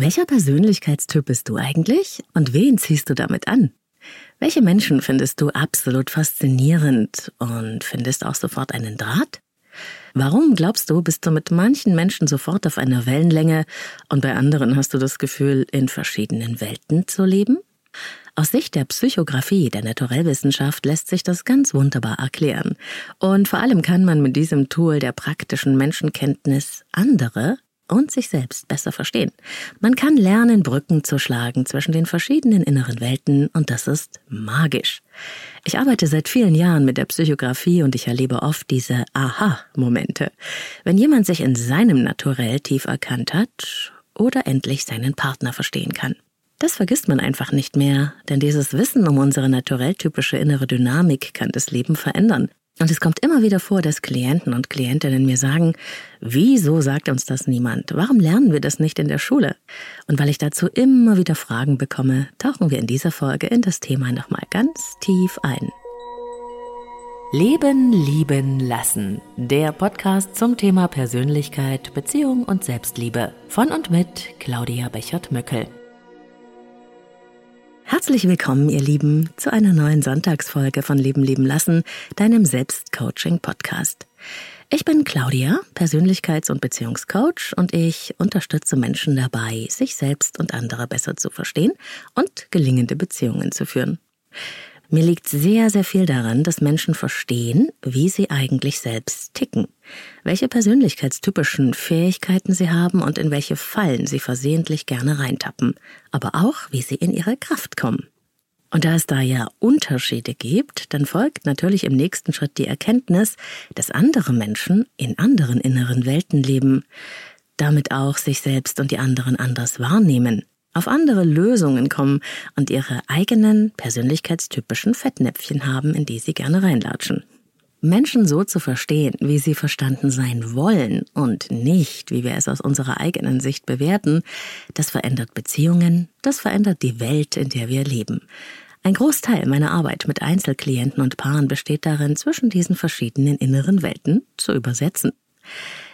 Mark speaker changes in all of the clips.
Speaker 1: Welcher Persönlichkeitstyp bist du eigentlich und wen ziehst du damit an? Welche Menschen findest du absolut faszinierend und findest auch sofort einen Draht? Warum glaubst du, bist du mit manchen Menschen sofort auf einer Wellenlänge und bei anderen hast du das Gefühl, in verschiedenen Welten zu leben? Aus Sicht der Psychographie, der Naturellwissenschaft, lässt sich das ganz wunderbar erklären. Und vor allem kann man mit diesem Tool der praktischen Menschenkenntnis andere und sich selbst besser verstehen. Man kann lernen, Brücken zu schlagen zwischen den verschiedenen inneren Welten und das ist magisch. Ich arbeite seit vielen Jahren mit der Psychografie und ich erlebe oft diese Aha-Momente. Wenn jemand sich in seinem Naturell tief erkannt hat oder endlich seinen Partner verstehen kann. Das vergisst man einfach nicht mehr, denn dieses Wissen um unsere naturell typische innere Dynamik kann das Leben verändern. Und es kommt immer wieder vor, dass Klienten und Klientinnen mir sagen, wieso sagt uns das niemand? Warum lernen wir das nicht in der Schule? Und weil ich dazu immer wieder Fragen bekomme, tauchen wir in dieser Folge in das Thema nochmal ganz tief ein. Leben, lieben, lassen. Der Podcast zum Thema Persönlichkeit, Beziehung und Selbstliebe. Von und mit Claudia Bechert-Möckel. Herzlich willkommen, ihr Lieben, zu einer neuen Sonntagsfolge von Leben leben lassen, deinem Selbstcoaching-Podcast. Ich bin Claudia, Persönlichkeits- und Beziehungscoach und ich unterstütze Menschen dabei, sich selbst und andere besser zu verstehen und gelingende Beziehungen zu führen. Mir liegt sehr, sehr viel daran, dass Menschen verstehen, wie sie eigentlich selbst ticken, welche persönlichkeitstypischen Fähigkeiten sie haben und in welche Fallen sie versehentlich gerne reintappen, aber auch, wie sie in ihre Kraft kommen. Und da es da ja Unterschiede gibt, dann folgt natürlich im nächsten Schritt die Erkenntnis, dass andere Menschen in anderen inneren Welten leben, damit auch sich selbst und die anderen anders wahrnehmen, auf andere Lösungen kommen und ihre eigenen persönlichkeitstypischen Fettnäpfchen haben, in die sie gerne reinlatschen. Menschen so zu verstehen, wie sie verstanden sein wollen und nicht, wie wir es aus unserer eigenen Sicht bewerten, das verändert Beziehungen, das verändert die Welt, in der wir leben. Ein Großteil meiner Arbeit mit Einzelklienten und Paaren besteht darin, zwischen diesen verschiedenen inneren Welten zu übersetzen.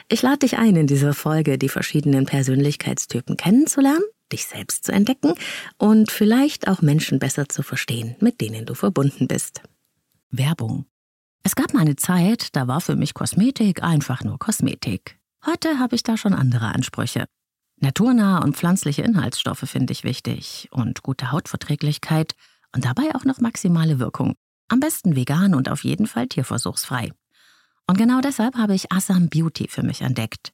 Speaker 1: Ich lade dich ein, in dieser Folge die verschiedenen Persönlichkeitstypen kennenzulernen dich selbst zu entdecken und vielleicht auch Menschen besser zu verstehen, mit denen du verbunden bist. Werbung. Es gab mal eine Zeit, da war für mich Kosmetik einfach nur Kosmetik. Heute habe ich da schon andere Ansprüche. Naturnahe und pflanzliche Inhaltsstoffe finde ich wichtig und gute Hautverträglichkeit und dabei auch noch maximale Wirkung. Am besten vegan und auf jeden Fall tierversuchsfrei. Und genau deshalb habe ich Assam Beauty für mich entdeckt.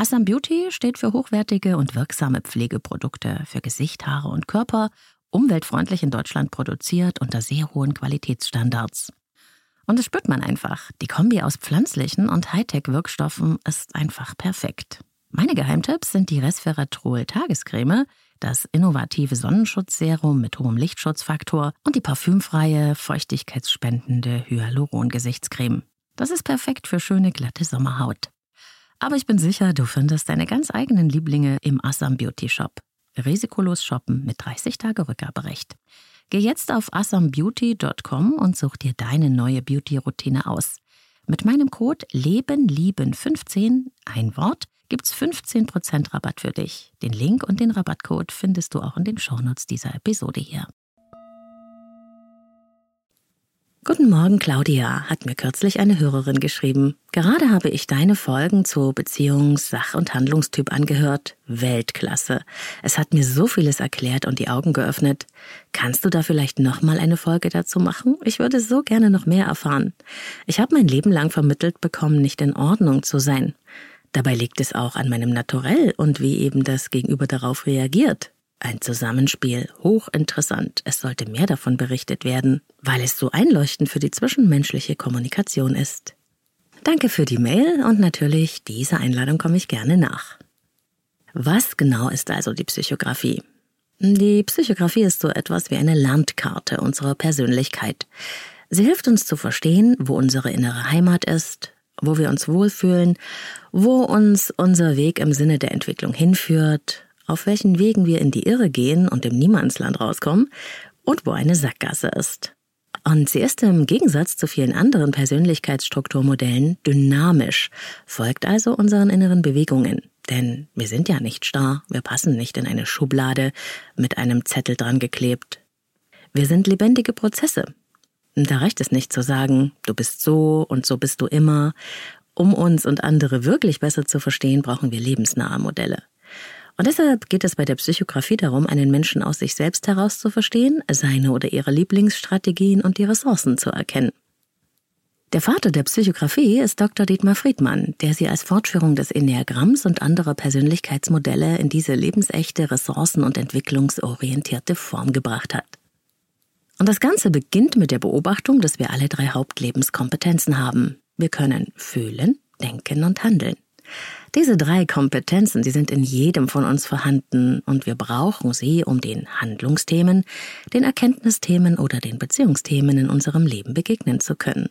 Speaker 1: Assam Beauty steht für hochwertige und wirksame Pflegeprodukte für Gesicht, Haare und Körper, umweltfreundlich in Deutschland produziert unter sehr hohen Qualitätsstandards. Und das spürt man einfach. Die Kombi aus pflanzlichen und Hightech-Wirkstoffen ist einfach perfekt. Meine Geheimtipps sind die Resveratrol Tagescreme, das innovative Sonnenschutzserum mit hohem Lichtschutzfaktor und die parfümfreie, feuchtigkeitsspendende Hyaluron-Gesichtscreme. Das ist perfekt für schöne, glatte Sommerhaut. Aber ich bin sicher, du findest deine ganz eigenen Lieblinge im Assam Beauty Shop. Risikolos shoppen mit 30 Tage Rückgaberecht. Geh jetzt auf assambeauty.com und such dir deine neue Beauty-Routine aus. Mit meinem Code LebenLieben15, ein Wort, gibt's 15% Rabatt für dich. Den Link und den Rabattcode findest du auch in den Shownotes dieser Episode hier. Guten Morgen, Claudia, hat mir kürzlich eine Hörerin geschrieben. Gerade habe ich deine Folgen zu Beziehungs-, Sach- und Handlungstyp angehört. Weltklasse. Es hat mir so vieles erklärt und die Augen geöffnet. Kannst du da vielleicht nochmal eine Folge dazu machen? Ich würde so gerne noch mehr erfahren. Ich habe mein Leben lang vermittelt bekommen, nicht in Ordnung zu sein. Dabei liegt es auch an meinem Naturell und wie eben das Gegenüber darauf reagiert. Ein Zusammenspiel, hochinteressant. Es sollte mehr davon berichtet werden, weil es so einleuchtend für die zwischenmenschliche Kommunikation ist. Danke für die Mail und natürlich dieser Einladung komme ich gerne nach. Was genau ist also die Psychografie? Die Psychografie ist so etwas wie eine Landkarte unserer Persönlichkeit. Sie hilft uns zu verstehen, wo unsere innere Heimat ist, wo wir uns wohlfühlen, wo uns unser Weg im Sinne der Entwicklung hinführt, auf welchen Wegen wir in die Irre gehen und im Niemandsland rauskommen und wo eine Sackgasse ist. Und sie ist im Gegensatz zu vielen anderen Persönlichkeitsstrukturmodellen dynamisch, folgt also unseren inneren Bewegungen. Denn wir sind ja nicht starr, wir passen nicht in eine Schublade mit einem Zettel dran geklebt. Wir sind lebendige Prozesse. Da reicht es nicht zu sagen, du bist so und so bist du immer. Um uns und andere wirklich besser zu verstehen, brauchen wir lebensnahe Modelle. Und deshalb geht es bei der Psychografie darum, einen Menschen aus sich selbst heraus zu verstehen, seine oder ihre Lieblingsstrategien und die Ressourcen zu erkennen. Der Vater der Psychografie ist Dr. Dietmar Friedmann, der sie als Fortführung des Enneagramms und anderer Persönlichkeitsmodelle in diese lebensechte, ressourcen- und entwicklungsorientierte Form gebracht hat. Und das Ganze beginnt mit der Beobachtung, dass wir alle drei Hauptlebenskompetenzen haben. Wir können fühlen, denken und handeln. Diese drei Kompetenzen, die sind in jedem von uns vorhanden und wir brauchen sie, um den Handlungsthemen, den Erkenntnisthemen oder den Beziehungsthemen in unserem Leben begegnen zu können.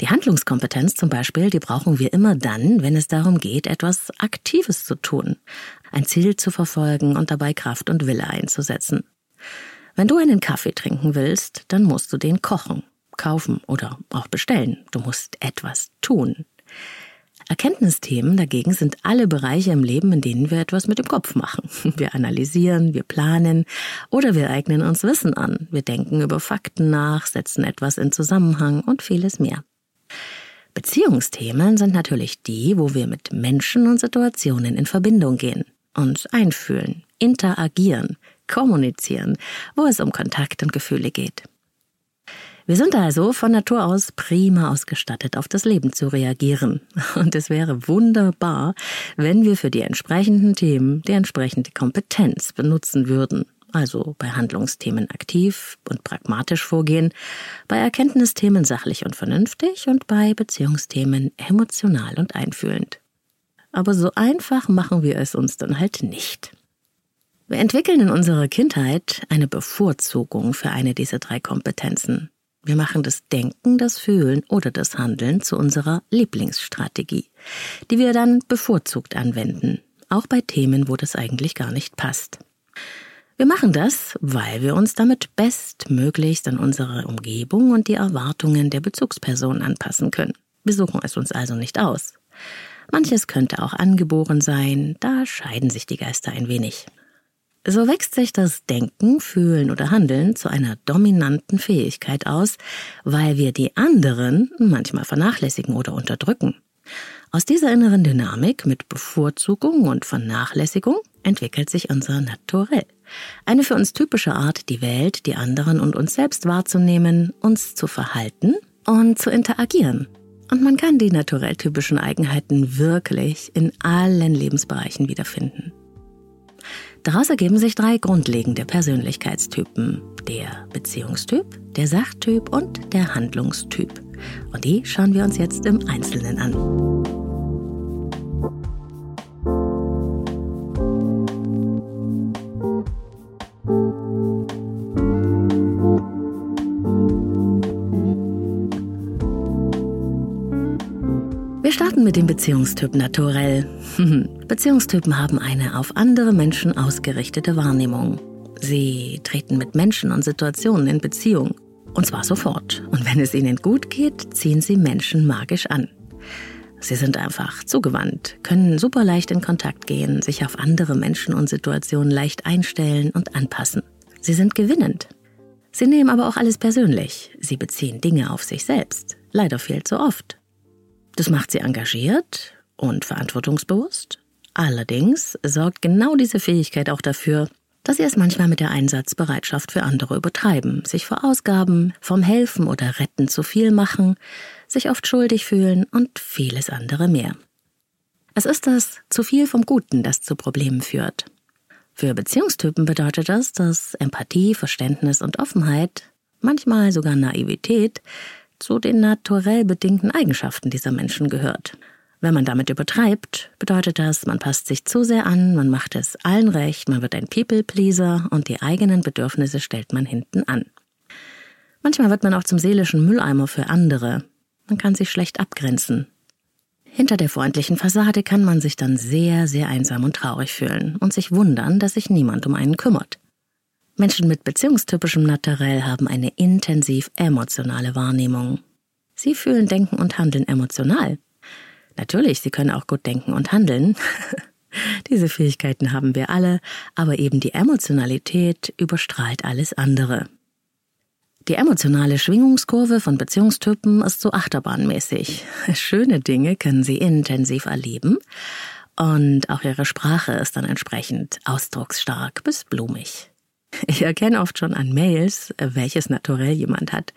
Speaker 1: Die Handlungskompetenz zum Beispiel, die brauchen wir immer dann, wenn es darum geht, etwas Aktives zu tun, ein Ziel zu verfolgen und dabei Kraft und Wille einzusetzen. Wenn du einen Kaffee trinken willst, dann musst du den kochen, kaufen oder auch bestellen. Du musst etwas tun. Erkenntnisthemen dagegen sind alle Bereiche im Leben, in denen wir etwas mit dem Kopf machen. Wir analysieren, wir planen oder wir eignen uns Wissen an. Wir denken über Fakten nach, setzen etwas in Zusammenhang und vieles mehr. Beziehungsthemen sind natürlich die, wo wir mit Menschen und Situationen in Verbindung gehen, uns einfühlen, interagieren, kommunizieren, wo es um Kontakt und Gefühle geht. Wir sind also von Natur aus prima ausgestattet, auf das Leben zu reagieren. Und es wäre wunderbar, wenn wir für die entsprechenden Themen die entsprechende Kompetenz benutzen würden also bei Handlungsthemen aktiv und pragmatisch vorgehen, bei Erkenntnisthemen sachlich und vernünftig und bei Beziehungsthemen emotional und einfühlend. Aber so einfach machen wir es uns dann halt nicht. Wir entwickeln in unserer Kindheit eine Bevorzugung für eine dieser drei Kompetenzen. Wir machen das Denken, das Fühlen oder das Handeln zu unserer Lieblingsstrategie, die wir dann bevorzugt anwenden, auch bei Themen, wo das eigentlich gar nicht passt. Wir machen das, weil wir uns damit bestmöglichst an unsere Umgebung und die Erwartungen der Bezugsperson anpassen können. Wir suchen es uns also nicht aus. Manches könnte auch angeboren sein, da scheiden sich die Geister ein wenig. So wächst sich das Denken, Fühlen oder Handeln zu einer dominanten Fähigkeit aus, weil wir die anderen manchmal vernachlässigen oder unterdrücken. Aus dieser inneren Dynamik mit Bevorzugung und Vernachlässigung entwickelt sich unser Naturell. Eine für uns typische Art, die Welt, die anderen und uns selbst wahrzunehmen, uns zu verhalten und zu interagieren. Und man kann die naturell typischen Eigenheiten wirklich in allen Lebensbereichen wiederfinden. Daraus ergeben sich drei grundlegende Persönlichkeitstypen. Der Beziehungstyp, der Sachtyp und der Handlungstyp. Und die schauen wir uns jetzt im Einzelnen an. Beziehungstyp Naturell. Beziehungstypen haben eine auf andere Menschen ausgerichtete Wahrnehmung. Sie treten mit Menschen und Situationen in Beziehung. Und zwar sofort. Und wenn es ihnen gut geht, ziehen sie Menschen magisch an. Sie sind einfach zugewandt, können super leicht in Kontakt gehen, sich auf andere Menschen und Situationen leicht einstellen und anpassen. Sie sind gewinnend. Sie nehmen aber auch alles persönlich. Sie beziehen Dinge auf sich selbst. Leider viel zu oft. Das macht sie engagiert und verantwortungsbewusst. Allerdings sorgt genau diese Fähigkeit auch dafür, dass sie es manchmal mit der Einsatzbereitschaft für andere übertreiben, sich verausgaben, vom Helfen oder Retten zu viel machen, sich oft schuldig fühlen und vieles andere mehr. Es ist das zu viel vom Guten, das zu Problemen führt. Für Beziehungstypen bedeutet das, dass Empathie, Verständnis und Offenheit, manchmal sogar Naivität, zu den naturell bedingten Eigenschaften dieser Menschen gehört. Wenn man damit übertreibt, bedeutet das, man passt sich zu sehr an, man macht es allen recht, man wird ein People-Pleaser und die eigenen Bedürfnisse stellt man hinten an. Manchmal wird man auch zum seelischen Mülleimer für andere. Man kann sich schlecht abgrenzen. Hinter der freundlichen Fassade kann man sich dann sehr, sehr einsam und traurig fühlen und sich wundern, dass sich niemand um einen kümmert. Menschen mit beziehungstypischem Naturell haben eine intensiv emotionale Wahrnehmung. Sie fühlen, denken und handeln emotional. Natürlich, sie können auch gut denken und handeln. Diese Fähigkeiten haben wir alle, aber eben die Emotionalität überstrahlt alles andere. Die emotionale Schwingungskurve von Beziehungstypen ist so achterbahnmäßig. Schöne Dinge können sie intensiv erleben und auch ihre Sprache ist dann entsprechend ausdrucksstark bis blumig. Ich erkenne oft schon an Mails, welches Naturell jemand hat.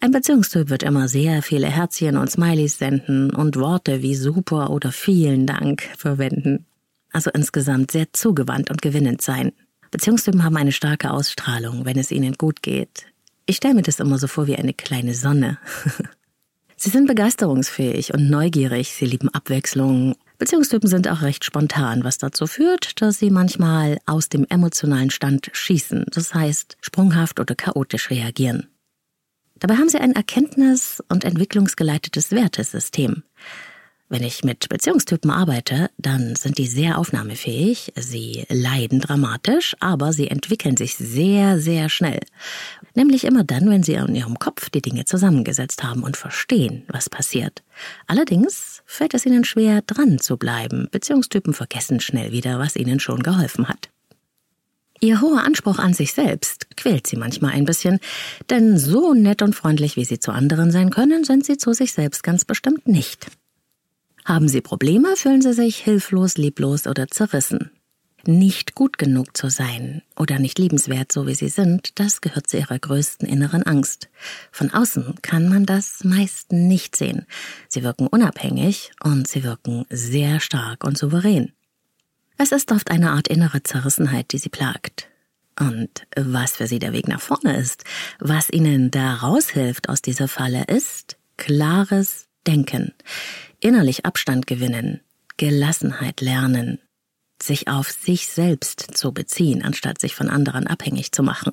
Speaker 1: Ein Beziehungstyp wird immer sehr viele Herzchen und Smileys senden und Worte wie super oder vielen Dank verwenden. Also insgesamt sehr zugewandt und gewinnend sein. Beziehungstypen haben eine starke Ausstrahlung, wenn es ihnen gut geht. Ich stelle mir das immer so vor wie eine kleine Sonne. sie sind begeisterungsfähig und neugierig, sie lieben Abwechslung. Beziehungstypen sind auch recht spontan, was dazu führt, dass sie manchmal aus dem emotionalen Stand schießen, das heißt sprunghaft oder chaotisch reagieren. Dabei haben sie ein erkenntnis- und entwicklungsgeleitetes Wertesystem. Wenn ich mit Beziehungstypen arbeite, dann sind die sehr aufnahmefähig, sie leiden dramatisch, aber sie entwickeln sich sehr, sehr schnell. Nämlich immer dann, wenn sie in ihrem Kopf die Dinge zusammengesetzt haben und verstehen, was passiert. Allerdings fällt es ihnen schwer, dran zu bleiben. Beziehungstypen vergessen schnell wieder, was ihnen schon geholfen hat. Ihr hoher Anspruch an sich selbst quält sie manchmal ein bisschen, denn so nett und freundlich, wie sie zu anderen sein können, sind sie zu sich selbst ganz bestimmt nicht. Haben Sie Probleme, fühlen Sie sich hilflos, lieblos oder zerrissen. Nicht gut genug zu sein oder nicht liebenswert, so wie Sie sind, das gehört zu Ihrer größten inneren Angst. Von außen kann man das meist nicht sehen. Sie wirken unabhängig und Sie wirken sehr stark und souverän. Es ist oft eine Art innere Zerrissenheit, die Sie plagt. Und was für Sie der Weg nach vorne ist, was Ihnen da raushilft aus dieser Falle, ist klares Denken innerlich Abstand gewinnen, Gelassenheit lernen, sich auf sich selbst zu beziehen, anstatt sich von anderen abhängig zu machen.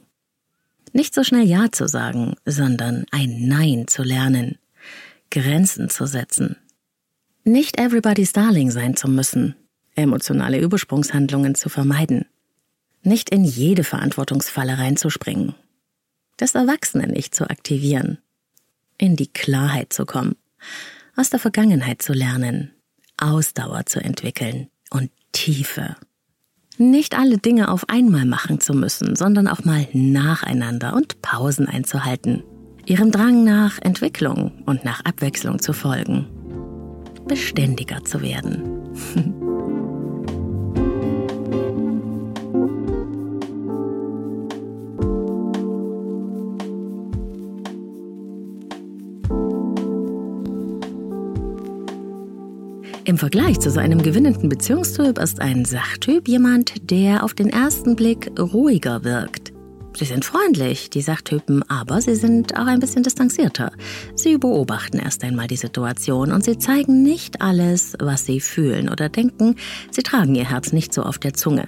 Speaker 1: Nicht so schnell Ja zu sagen, sondern ein Nein zu lernen, Grenzen zu setzen. Nicht everybody's darling sein zu müssen, emotionale Übersprungshandlungen zu vermeiden. Nicht in jede Verantwortungsfalle reinzuspringen. Das Erwachsene nicht zu aktivieren. In die Klarheit zu kommen aus der Vergangenheit zu lernen, Ausdauer zu entwickeln und Tiefe. Nicht alle Dinge auf einmal machen zu müssen, sondern auch mal nacheinander und Pausen einzuhalten. Ihrem Drang nach Entwicklung und nach Abwechslung zu folgen. Beständiger zu werden. Vergleich zu seinem gewinnenden Beziehungstyp ist ein Sachtyp jemand, der auf den ersten Blick ruhiger wirkt. Sie sind freundlich, die Sachtypen, aber sie sind auch ein bisschen distanzierter. Sie beobachten erst einmal die Situation und sie zeigen nicht alles, was sie fühlen oder denken. Sie tragen ihr Herz nicht so auf der Zunge.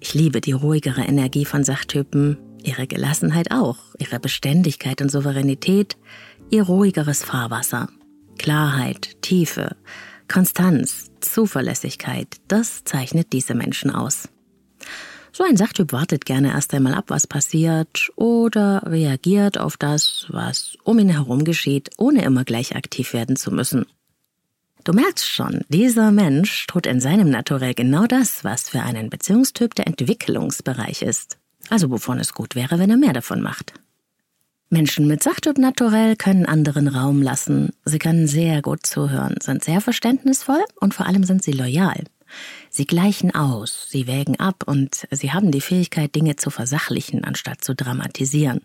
Speaker 1: Ich liebe die ruhigere Energie von Sachtypen, ihre Gelassenheit auch, ihre Beständigkeit und Souveränität, ihr ruhigeres Fahrwasser. Klarheit, Tiefe, Konstanz, Zuverlässigkeit, das zeichnet diese Menschen aus. So ein Sachtyp wartet gerne erst einmal ab, was passiert oder reagiert auf das, was um ihn herum geschieht, ohne immer gleich aktiv werden zu müssen. Du merkst schon, dieser Mensch tut in seinem Naturell genau das, was für einen Beziehungstyp der Entwicklungsbereich ist. Also wovon es gut wäre, wenn er mehr davon macht. Menschen mit Sachtyp Naturell können anderen Raum lassen. Sie können sehr gut zuhören, sind sehr verständnisvoll und vor allem sind sie loyal. Sie gleichen aus, sie wägen ab und sie haben die Fähigkeit, Dinge zu versachlichen, anstatt zu dramatisieren.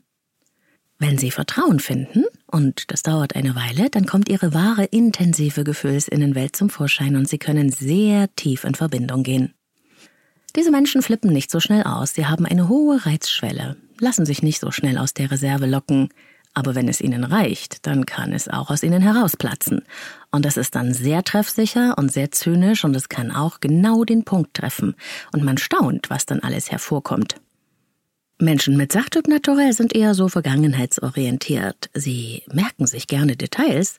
Speaker 1: Wenn sie Vertrauen finden, und das dauert eine Weile, dann kommt ihre wahre, intensive Gefühlsinnenwelt zum Vorschein und sie können sehr tief in Verbindung gehen. Diese Menschen flippen nicht so schnell aus, sie haben eine hohe Reizschwelle, lassen sich nicht so schnell aus der Reserve locken, aber wenn es ihnen reicht, dann kann es auch aus ihnen herausplatzen. Und das ist dann sehr treffsicher und sehr zynisch und es kann auch genau den Punkt treffen. Und man staunt, was dann alles hervorkommt. Menschen mit Sachtyp naturell sind eher so vergangenheitsorientiert. Sie merken sich gerne Details,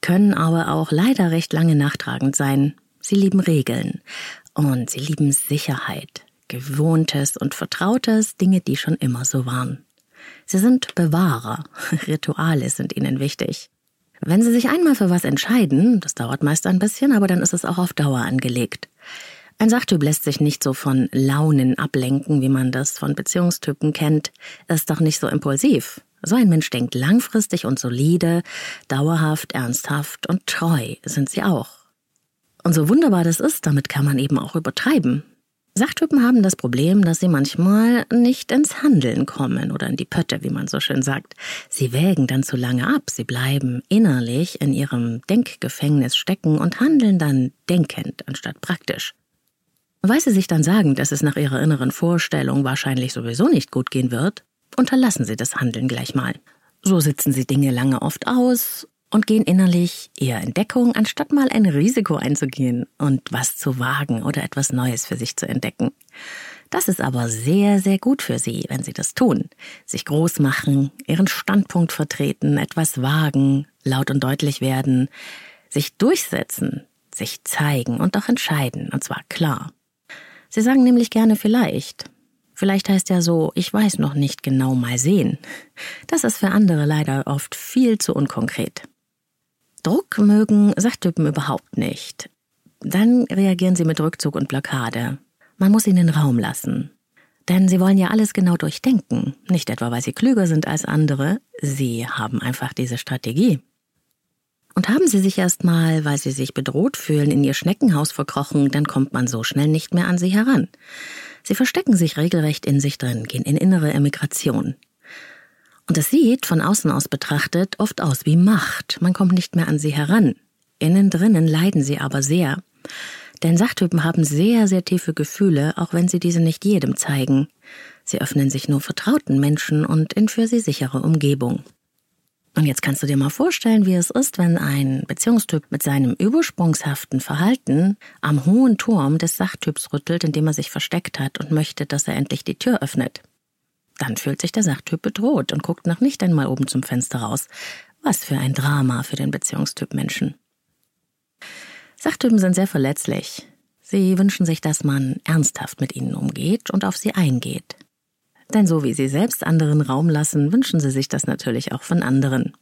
Speaker 1: können aber auch leider recht lange nachtragend sein. Sie lieben Regeln. Und sie lieben Sicherheit, Gewohntes und Vertrautes, Dinge, die schon immer so waren. Sie sind Bewahrer, Rituale sind ihnen wichtig. Wenn Sie sich einmal für was entscheiden, das dauert meist ein bisschen, aber dann ist es auch auf Dauer angelegt. Ein Sachtyp lässt sich nicht so von Launen ablenken, wie man das von Beziehungstypen kennt. Er ist doch nicht so impulsiv. So ein Mensch denkt langfristig und solide, dauerhaft, ernsthaft und treu sind sie auch. Und so wunderbar das ist, damit kann man eben auch übertreiben. Sachtypen haben das Problem, dass sie manchmal nicht ins Handeln kommen oder in die Pötte, wie man so schön sagt. Sie wägen dann zu lange ab, sie bleiben innerlich in ihrem Denkgefängnis stecken und handeln dann denkend anstatt praktisch. Weil sie sich dann sagen, dass es nach ihrer inneren Vorstellung wahrscheinlich sowieso nicht gut gehen wird, unterlassen sie das Handeln gleich mal. So sitzen sie Dinge lange oft aus und gehen innerlich eher in Deckung, anstatt mal ein Risiko einzugehen und was zu wagen oder etwas Neues für sich zu entdecken. Das ist aber sehr, sehr gut für sie, wenn sie das tun. Sich groß machen, ihren Standpunkt vertreten, etwas wagen, laut und deutlich werden, sich durchsetzen, sich zeigen und auch entscheiden, und zwar klar. Sie sagen nämlich gerne vielleicht. Vielleicht heißt ja so, ich weiß noch nicht genau mal sehen. Das ist für andere leider oft viel zu unkonkret. Druck mögen Sachtypen überhaupt nicht. Dann reagieren sie mit Rückzug und Blockade. Man muss ihnen Raum lassen. Denn sie wollen ja alles genau durchdenken. Nicht etwa, weil sie klüger sind als andere, sie haben einfach diese Strategie. Und haben sie sich erst mal, weil sie sich bedroht fühlen, in ihr Schneckenhaus verkrochen, dann kommt man so schnell nicht mehr an sie heran. Sie verstecken sich regelrecht in sich drin, gehen in innere Emigration. Und es sieht, von außen aus betrachtet, oft aus wie Macht. Man kommt nicht mehr an sie heran. Innen drinnen leiden sie aber sehr. Denn Sachtypen haben sehr, sehr tiefe Gefühle, auch wenn sie diese nicht jedem zeigen. Sie öffnen sich nur vertrauten Menschen und in für sie sichere Umgebung. Und jetzt kannst du dir mal vorstellen, wie es ist, wenn ein Beziehungstyp mit seinem übersprungshaften Verhalten am hohen Turm des Sachtyps rüttelt, indem er sich versteckt hat und möchte, dass er endlich die Tür öffnet. Dann fühlt sich der Sachtyp bedroht und guckt noch nicht einmal oben zum Fenster raus. Was für ein Drama für den Beziehungstyp Menschen. Sachtypen sind sehr verletzlich. Sie wünschen sich, dass man ernsthaft mit ihnen umgeht und auf sie eingeht. Denn so wie sie selbst anderen Raum lassen, wünschen sie sich das natürlich auch von anderen.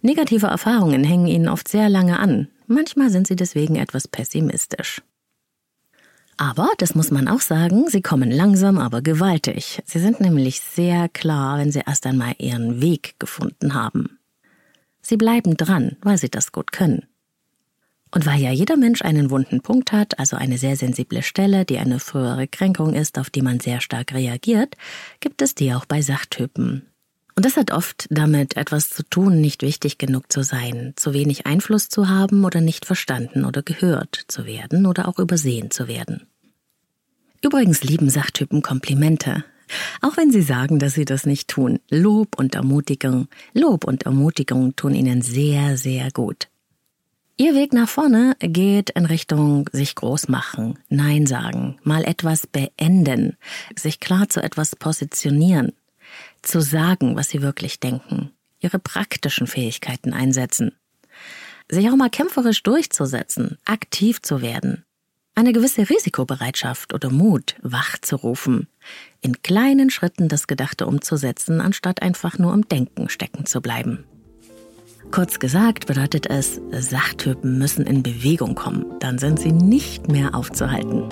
Speaker 1: Negative Erfahrungen hängen ihnen oft sehr lange an. Manchmal sind sie deswegen etwas pessimistisch. Aber, das muss man auch sagen, sie kommen langsam, aber gewaltig. Sie sind nämlich sehr klar, wenn sie erst einmal ihren Weg gefunden haben. Sie bleiben dran, weil sie das gut können. Und weil ja jeder Mensch einen wunden Punkt hat, also eine sehr sensible Stelle, die eine frühere Kränkung ist, auf die man sehr stark reagiert, gibt es die auch bei Sachtypen. Und das hat oft damit etwas zu tun, nicht wichtig genug zu sein, zu wenig Einfluss zu haben oder nicht verstanden oder gehört zu werden oder auch übersehen zu werden. Übrigens lieben Sachtypen Komplimente. Auch wenn sie sagen, dass sie das nicht tun. Lob und Ermutigung, Lob und Ermutigung tun ihnen sehr, sehr gut. Ihr Weg nach vorne geht in Richtung sich groß machen, Nein sagen, mal etwas beenden, sich klar zu etwas positionieren, zu sagen, was sie wirklich denken, ihre praktischen Fähigkeiten einsetzen, sich auch mal kämpferisch durchzusetzen, aktiv zu werden, eine gewisse Risikobereitschaft oder Mut wachzurufen, in kleinen Schritten das Gedachte umzusetzen, anstatt einfach nur im Denken stecken zu bleiben. Kurz gesagt bedeutet es, Sachtypen müssen in Bewegung kommen, dann sind sie nicht mehr aufzuhalten.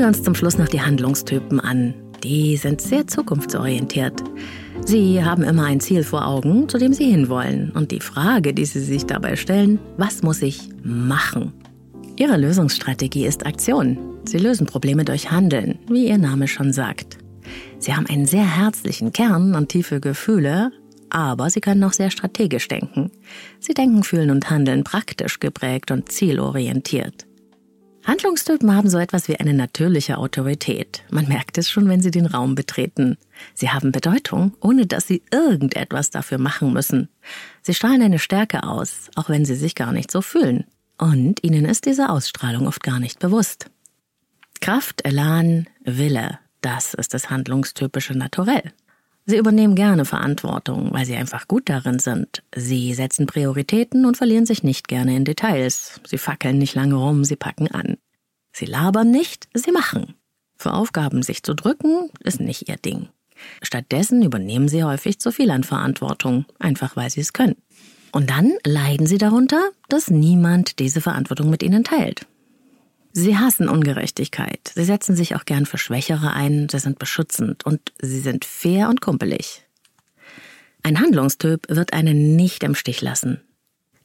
Speaker 1: Wir uns zum Schluss noch die Handlungstypen an. Die sind sehr zukunftsorientiert. Sie haben immer ein Ziel vor Augen, zu dem sie hinwollen. Und die Frage, die sie sich dabei stellen, was muss ich machen? Ihre Lösungsstrategie ist Aktion. Sie lösen Probleme durch Handeln, wie ihr Name schon sagt. Sie haben einen sehr herzlichen Kern und tiefe Gefühle, aber sie können auch sehr strategisch denken. Sie denken, fühlen und handeln praktisch geprägt und zielorientiert. Handlungstypen haben so etwas wie eine natürliche Autorität. Man merkt es schon, wenn sie den Raum betreten. Sie haben Bedeutung, ohne dass sie irgendetwas dafür machen müssen. Sie strahlen eine Stärke aus, auch wenn sie sich gar nicht so fühlen. Und ihnen ist diese Ausstrahlung oft gar nicht bewusst. Kraft, Elan, Wille, das ist das handlungstypische Naturell. Sie übernehmen gerne Verantwortung, weil sie einfach gut darin sind. Sie setzen Prioritäten und verlieren sich nicht gerne in Details. Sie fackeln nicht lange rum, sie packen an. Sie labern nicht, sie machen. Für Aufgaben sich zu drücken, ist nicht ihr Ding. Stattdessen übernehmen sie häufig zu viel an Verantwortung, einfach weil sie es können. Und dann leiden sie darunter, dass niemand diese Verantwortung mit ihnen teilt. Sie hassen Ungerechtigkeit. Sie setzen sich auch gern für Schwächere ein, sie sind beschützend und sie sind fair und kumpelig. Ein Handlungstyp wird einen nicht im Stich lassen.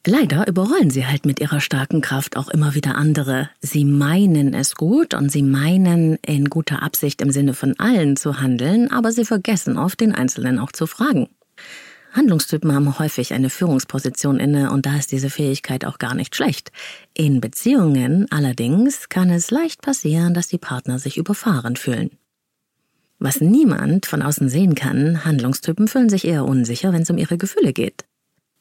Speaker 1: Leider überrollen sie halt mit ihrer starken Kraft auch immer wieder andere. Sie meinen es gut und sie meinen in guter Absicht im Sinne von allen zu handeln, aber sie vergessen oft den Einzelnen auch zu fragen. Handlungstypen haben häufig eine Führungsposition inne und da ist diese Fähigkeit auch gar nicht schlecht. In Beziehungen allerdings kann es leicht passieren, dass die Partner sich überfahren fühlen. Was niemand von außen sehen kann, Handlungstypen fühlen sich eher unsicher, wenn es um ihre Gefühle geht.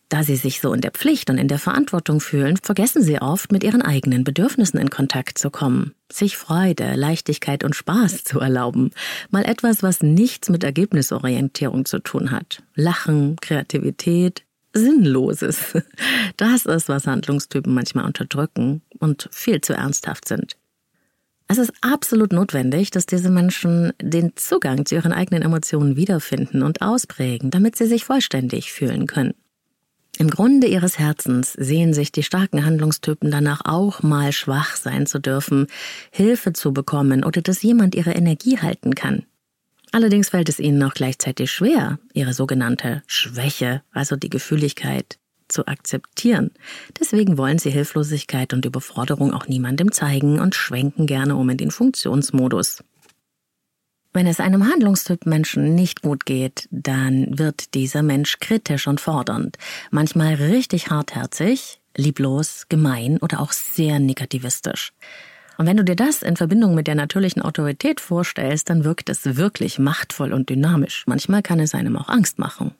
Speaker 1: Da sie sich so in der Pflicht und in der Verantwortung fühlen, vergessen sie oft, mit ihren eigenen Bedürfnissen in Kontakt zu kommen, sich Freude, Leichtigkeit und Spaß zu erlauben, mal etwas, was nichts mit Ergebnisorientierung zu tun hat. Lachen, Kreativität, Sinnloses. Das ist, was Handlungstypen manchmal unterdrücken und viel zu ernsthaft sind. Es ist absolut notwendig, dass diese Menschen den Zugang zu ihren eigenen Emotionen wiederfinden und ausprägen, damit sie sich vollständig fühlen können. Im Grunde ihres Herzens sehen sich die starken Handlungstypen danach auch mal schwach sein zu dürfen, Hilfe zu bekommen oder dass jemand ihre Energie halten kann. Allerdings fällt es ihnen auch gleichzeitig schwer, ihre sogenannte Schwäche, also die Gefühligkeit, zu akzeptieren. Deswegen wollen sie Hilflosigkeit und Überforderung auch niemandem zeigen und schwenken gerne um in den Funktionsmodus. Wenn es einem Handlungstyp Menschen nicht gut geht, dann wird dieser Mensch kritisch und fordernd, manchmal richtig hartherzig, lieblos, gemein oder auch sehr negativistisch. Und wenn du dir das in Verbindung mit der natürlichen Autorität vorstellst, dann wirkt es wirklich machtvoll und dynamisch. Manchmal kann es einem auch Angst machen.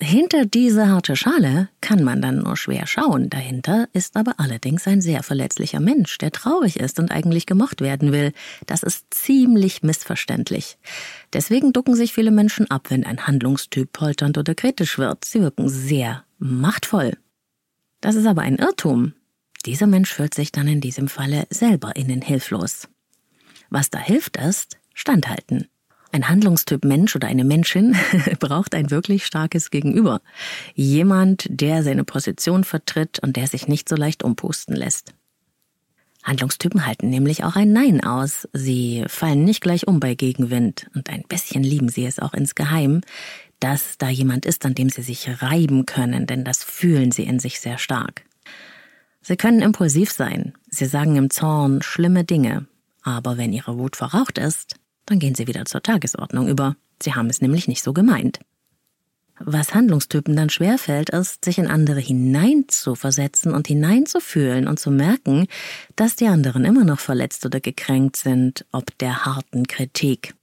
Speaker 1: Hinter diese harte Schale kann man dann nur schwer schauen. Dahinter ist aber allerdings ein sehr verletzlicher Mensch, der traurig ist und eigentlich gemocht werden will. Das ist ziemlich missverständlich. Deswegen ducken sich viele Menschen ab, wenn ein Handlungstyp polternd oder kritisch wird. Sie wirken sehr machtvoll. Das ist aber ein Irrtum. Dieser Mensch fühlt sich dann in diesem Falle selber innen hilflos. Was da hilft ist, standhalten. Ein Handlungstyp Mensch oder eine Menschin braucht ein wirklich starkes Gegenüber. Jemand, der seine Position vertritt und der sich nicht so leicht umpusten lässt. Handlungstypen halten nämlich auch ein Nein aus. Sie fallen nicht gleich um bei Gegenwind und ein bisschen lieben sie es auch insgeheim, dass da jemand ist, an dem sie sich reiben können, denn das fühlen sie in sich sehr stark. Sie können impulsiv sein. Sie sagen im Zorn schlimme Dinge. Aber wenn ihre Wut verraucht ist, dann gehen sie wieder zur Tagesordnung über. Sie haben es nämlich nicht so gemeint. Was Handlungstypen dann schwerfällt, ist, sich in andere hineinzuversetzen und hineinzufühlen und zu merken, dass die anderen immer noch verletzt oder gekränkt sind, ob der harten Kritik.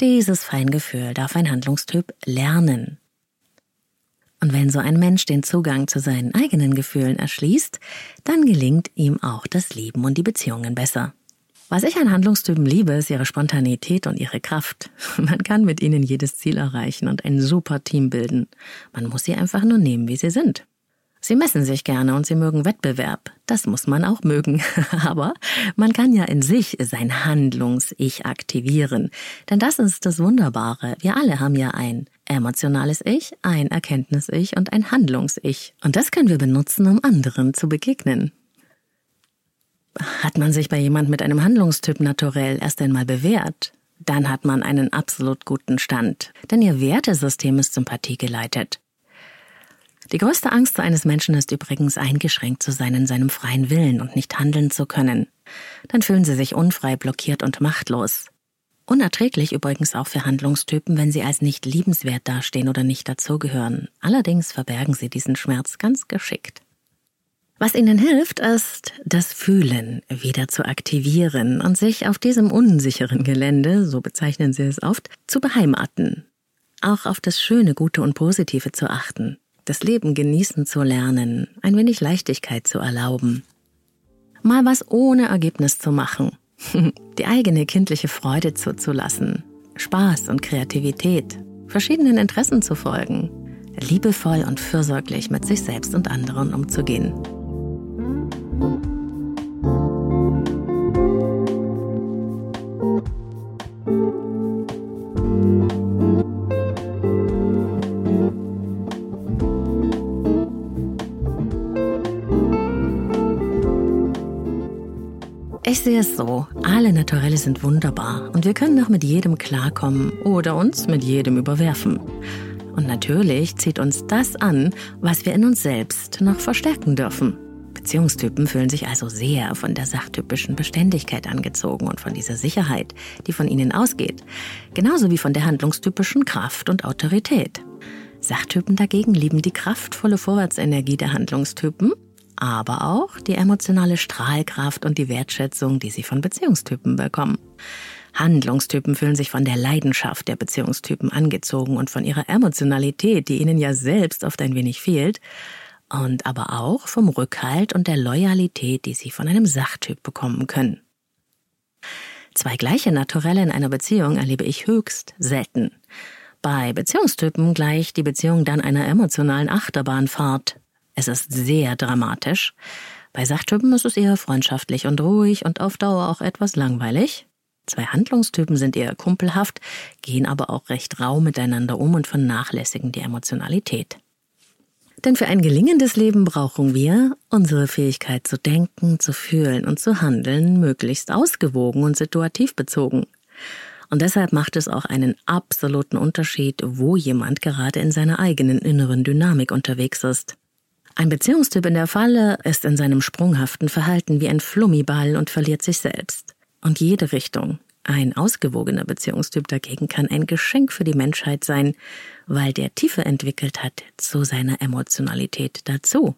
Speaker 1: Dieses Feingefühl darf ein Handlungstyp lernen. Und wenn so ein Mensch den Zugang zu seinen eigenen Gefühlen erschließt, dann gelingt ihm auch das Leben und die Beziehungen besser. Was ich an Handlungstypen liebe, ist ihre Spontanität und ihre Kraft. Man kann mit ihnen jedes Ziel erreichen und ein super Team bilden. Man muss sie einfach nur nehmen, wie sie sind. Sie messen sich gerne und sie mögen Wettbewerb. Das muss man auch mögen. Aber man kann ja in sich sein Handlungs-Ich aktivieren. Denn das ist das Wunderbare. Wir alle haben ja ein emotionales Ich, ein Erkenntnis-Ich und ein Handlungs-Ich. Und das können wir benutzen, um anderen zu begegnen. Hat man sich bei jemand mit einem Handlungstyp naturell erst einmal bewährt, dann hat man einen absolut guten Stand, denn ihr Wertesystem ist Sympathie geleitet. Die größte Angst eines Menschen ist übrigens eingeschränkt zu sein in seinem freien Willen und nicht handeln zu können. Dann fühlen sie sich unfrei, blockiert und machtlos. Unerträglich übrigens auch für Handlungstypen, wenn sie als nicht liebenswert dastehen oder nicht dazugehören. Allerdings verbergen sie diesen Schmerz ganz geschickt. Was ihnen hilft, ist, das Fühlen wieder zu aktivieren und sich auf diesem unsicheren Gelände, so bezeichnen sie es oft, zu beheimaten. Auch auf das Schöne, Gute und Positive zu achten, das Leben genießen zu lernen, ein wenig Leichtigkeit zu erlauben. Mal was ohne Ergebnis zu machen, die eigene kindliche Freude zuzulassen, Spaß und Kreativität, verschiedenen Interessen zu folgen, liebevoll und fürsorglich mit sich selbst und anderen umzugehen. Ich sehe es so, alle Naturelle sind wunderbar und wir können auch mit jedem klarkommen oder uns mit jedem überwerfen. Und natürlich zieht uns das an, was wir in uns selbst noch verstärken dürfen. Beziehungstypen fühlen sich also sehr von der sachtypischen Beständigkeit angezogen und von dieser Sicherheit, die von ihnen ausgeht, genauso wie von der handlungstypischen Kraft und Autorität. Sachtypen dagegen lieben die kraftvolle Vorwärtsenergie der Handlungstypen aber auch die emotionale Strahlkraft und die Wertschätzung, die sie von Beziehungstypen bekommen. Handlungstypen fühlen sich von der Leidenschaft der Beziehungstypen angezogen und von ihrer Emotionalität, die ihnen ja selbst oft ein wenig fehlt, und aber auch vom Rückhalt und der Loyalität, die sie von einem Sachtyp bekommen können. Zwei gleiche Naturelle in einer Beziehung erlebe ich höchst selten. Bei Beziehungstypen gleicht die Beziehung dann einer emotionalen Achterbahnfahrt, es ist sehr dramatisch. Bei Sachtypen ist es eher freundschaftlich und ruhig und auf Dauer auch etwas langweilig. Zwei Handlungstypen sind eher kumpelhaft, gehen aber auch recht rau miteinander um und vernachlässigen die Emotionalität. Denn für ein gelingendes Leben brauchen wir unsere Fähigkeit zu denken, zu fühlen und zu handeln möglichst ausgewogen und situativ bezogen. Und deshalb macht es auch einen absoluten Unterschied, wo jemand gerade in seiner eigenen inneren Dynamik unterwegs ist. Ein Beziehungstyp in der Falle ist in seinem sprunghaften Verhalten wie ein Flummiball und verliert sich selbst. Und jede Richtung. Ein ausgewogener Beziehungstyp dagegen kann ein Geschenk für die Menschheit sein, weil der Tiefe entwickelt hat zu seiner Emotionalität dazu.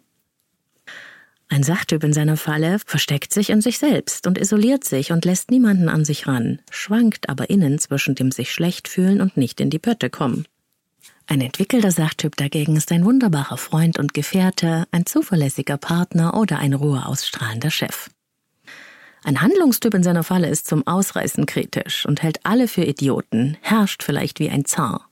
Speaker 1: Ein Sachtyp in seiner Falle versteckt sich in sich selbst und isoliert sich und lässt niemanden an sich ran, schwankt aber innen zwischen dem sich schlecht fühlen und nicht in die Pötte kommen. Ein entwickelter Sachtyp dagegen ist ein wunderbarer Freund und Gefährte, ein zuverlässiger Partner oder ein Ruhe ausstrahlender Chef. Ein Handlungstyp in seiner Falle ist zum Ausreißen kritisch und hält alle für Idioten, herrscht vielleicht wie ein Zar.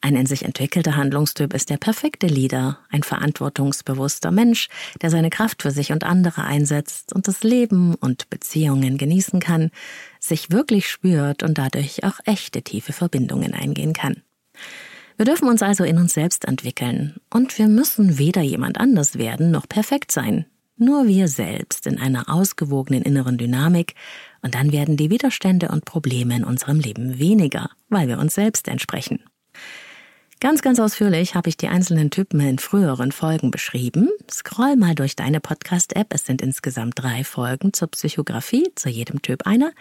Speaker 1: Ein in sich entwickelter Handlungstyp ist der perfekte Leader, ein verantwortungsbewusster Mensch, der seine Kraft für sich und andere einsetzt und das Leben und Beziehungen genießen kann, sich wirklich spürt und dadurch auch echte tiefe Verbindungen eingehen kann. Wir dürfen uns also in uns selbst entwickeln und wir müssen weder jemand anders werden noch perfekt sein. Nur wir selbst in einer ausgewogenen inneren Dynamik und dann werden die Widerstände und Probleme in unserem Leben weniger, weil wir uns selbst entsprechen. Ganz, ganz ausführlich habe ich die einzelnen Typen in früheren Folgen beschrieben. Scroll mal durch deine Podcast-App. Es sind insgesamt drei Folgen zur Psychografie, zu jedem Typ einer.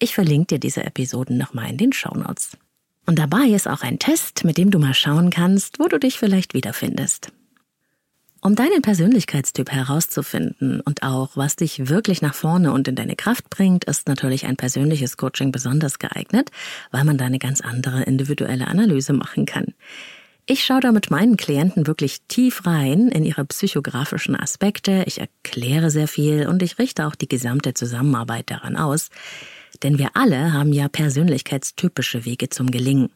Speaker 1: Ich verlinke dir diese Episoden nochmal in den Show Notes. Und dabei ist auch ein Test, mit dem du mal schauen kannst, wo du dich vielleicht wiederfindest. Um deinen Persönlichkeitstyp herauszufinden und auch, was dich wirklich nach vorne und in deine Kraft bringt, ist natürlich ein persönliches Coaching besonders geeignet, weil man da eine ganz andere individuelle Analyse machen kann. Ich schaue da mit meinen Klienten wirklich tief rein in ihre psychografischen Aspekte, ich erkläre sehr viel und ich richte auch die gesamte Zusammenarbeit daran aus, denn wir alle haben ja persönlichkeitstypische Wege zum Gelingen.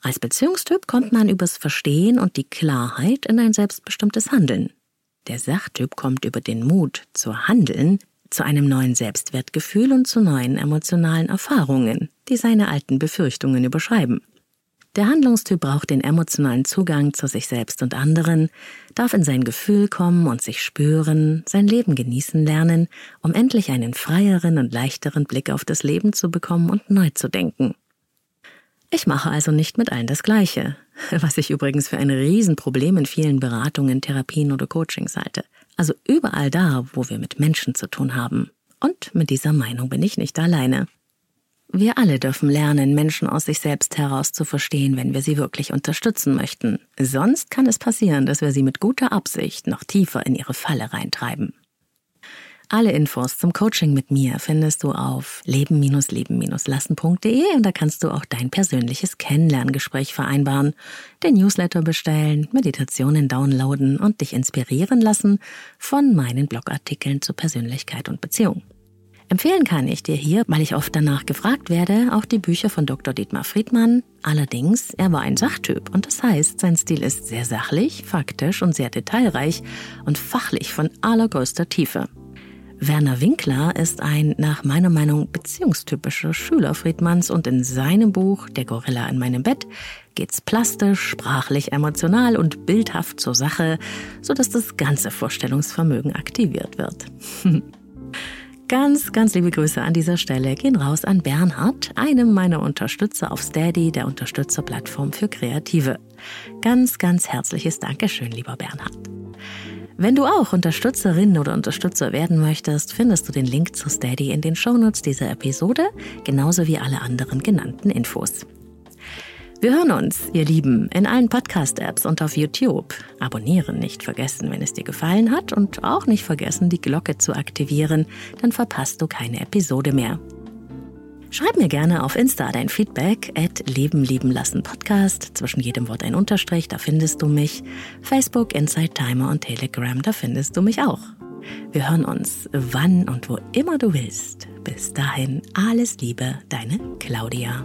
Speaker 1: Als Beziehungstyp kommt man übers Verstehen und die Klarheit in ein selbstbestimmtes Handeln. Der Sachtyp kommt über den Mut zu handeln, zu einem neuen Selbstwertgefühl und zu neuen emotionalen Erfahrungen, die seine alten Befürchtungen überschreiben. Der Handlungstyp braucht den emotionalen Zugang zu sich selbst und anderen, darf in sein Gefühl kommen und sich spüren, sein Leben genießen lernen, um endlich einen freieren und leichteren Blick auf das Leben zu bekommen und neu zu denken. Ich mache also nicht mit allen das Gleiche, was ich übrigens für ein Riesenproblem in vielen Beratungen, Therapien oder Coachings halte. Also überall da, wo wir mit Menschen zu tun haben. Und mit dieser Meinung bin ich nicht alleine. Wir alle dürfen lernen, Menschen aus sich selbst heraus zu verstehen, wenn wir sie wirklich unterstützen möchten. Sonst kann es passieren, dass wir sie mit guter Absicht noch tiefer in ihre Falle reintreiben. Alle Infos zum Coaching mit mir findest du auf leben-leben-lassen.de und da kannst du auch dein persönliches Kennenlerngespräch vereinbaren, den Newsletter bestellen, Meditationen downloaden und dich inspirieren lassen von meinen Blogartikeln zu Persönlichkeit und Beziehung. Empfehlen kann ich dir hier, weil ich oft danach gefragt werde, auch die Bücher von Dr. Dietmar Friedmann. Allerdings, er war ein Sachtyp und das heißt, sein Stil ist sehr sachlich, faktisch und sehr detailreich und fachlich von allergrößter Tiefe. Werner Winkler ist ein nach meiner Meinung beziehungstypischer Schüler Friedmanns und in seinem Buch Der Gorilla in meinem Bett geht's plastisch, sprachlich, emotional und bildhaft zur Sache, sodass das ganze Vorstellungsvermögen aktiviert wird. Ganz, ganz liebe Grüße an dieser Stelle gehen raus an Bernhard, einem meiner Unterstützer auf Steady, der Unterstützerplattform für Kreative. Ganz, ganz herzliches Dankeschön, lieber Bernhard. Wenn du auch Unterstützerin oder Unterstützer werden möchtest, findest du den Link zu Steady in den Shownotes dieser Episode, genauso wie alle anderen genannten Infos. Wir hören uns, ihr Lieben, in allen Podcast-Apps und auf YouTube. Abonnieren nicht vergessen, wenn es dir gefallen hat und auch nicht vergessen, die Glocke zu aktivieren, dann verpasst du keine Episode mehr. Schreib mir gerne auf Insta dein Feedback at Leben lieben lassen Podcast. Zwischen jedem Wort ein Unterstrich, da findest du mich. Facebook, Inside Timer und Telegram, da findest du mich auch. Wir hören uns wann und wo immer du willst. Bis dahin alles Liebe, deine Claudia.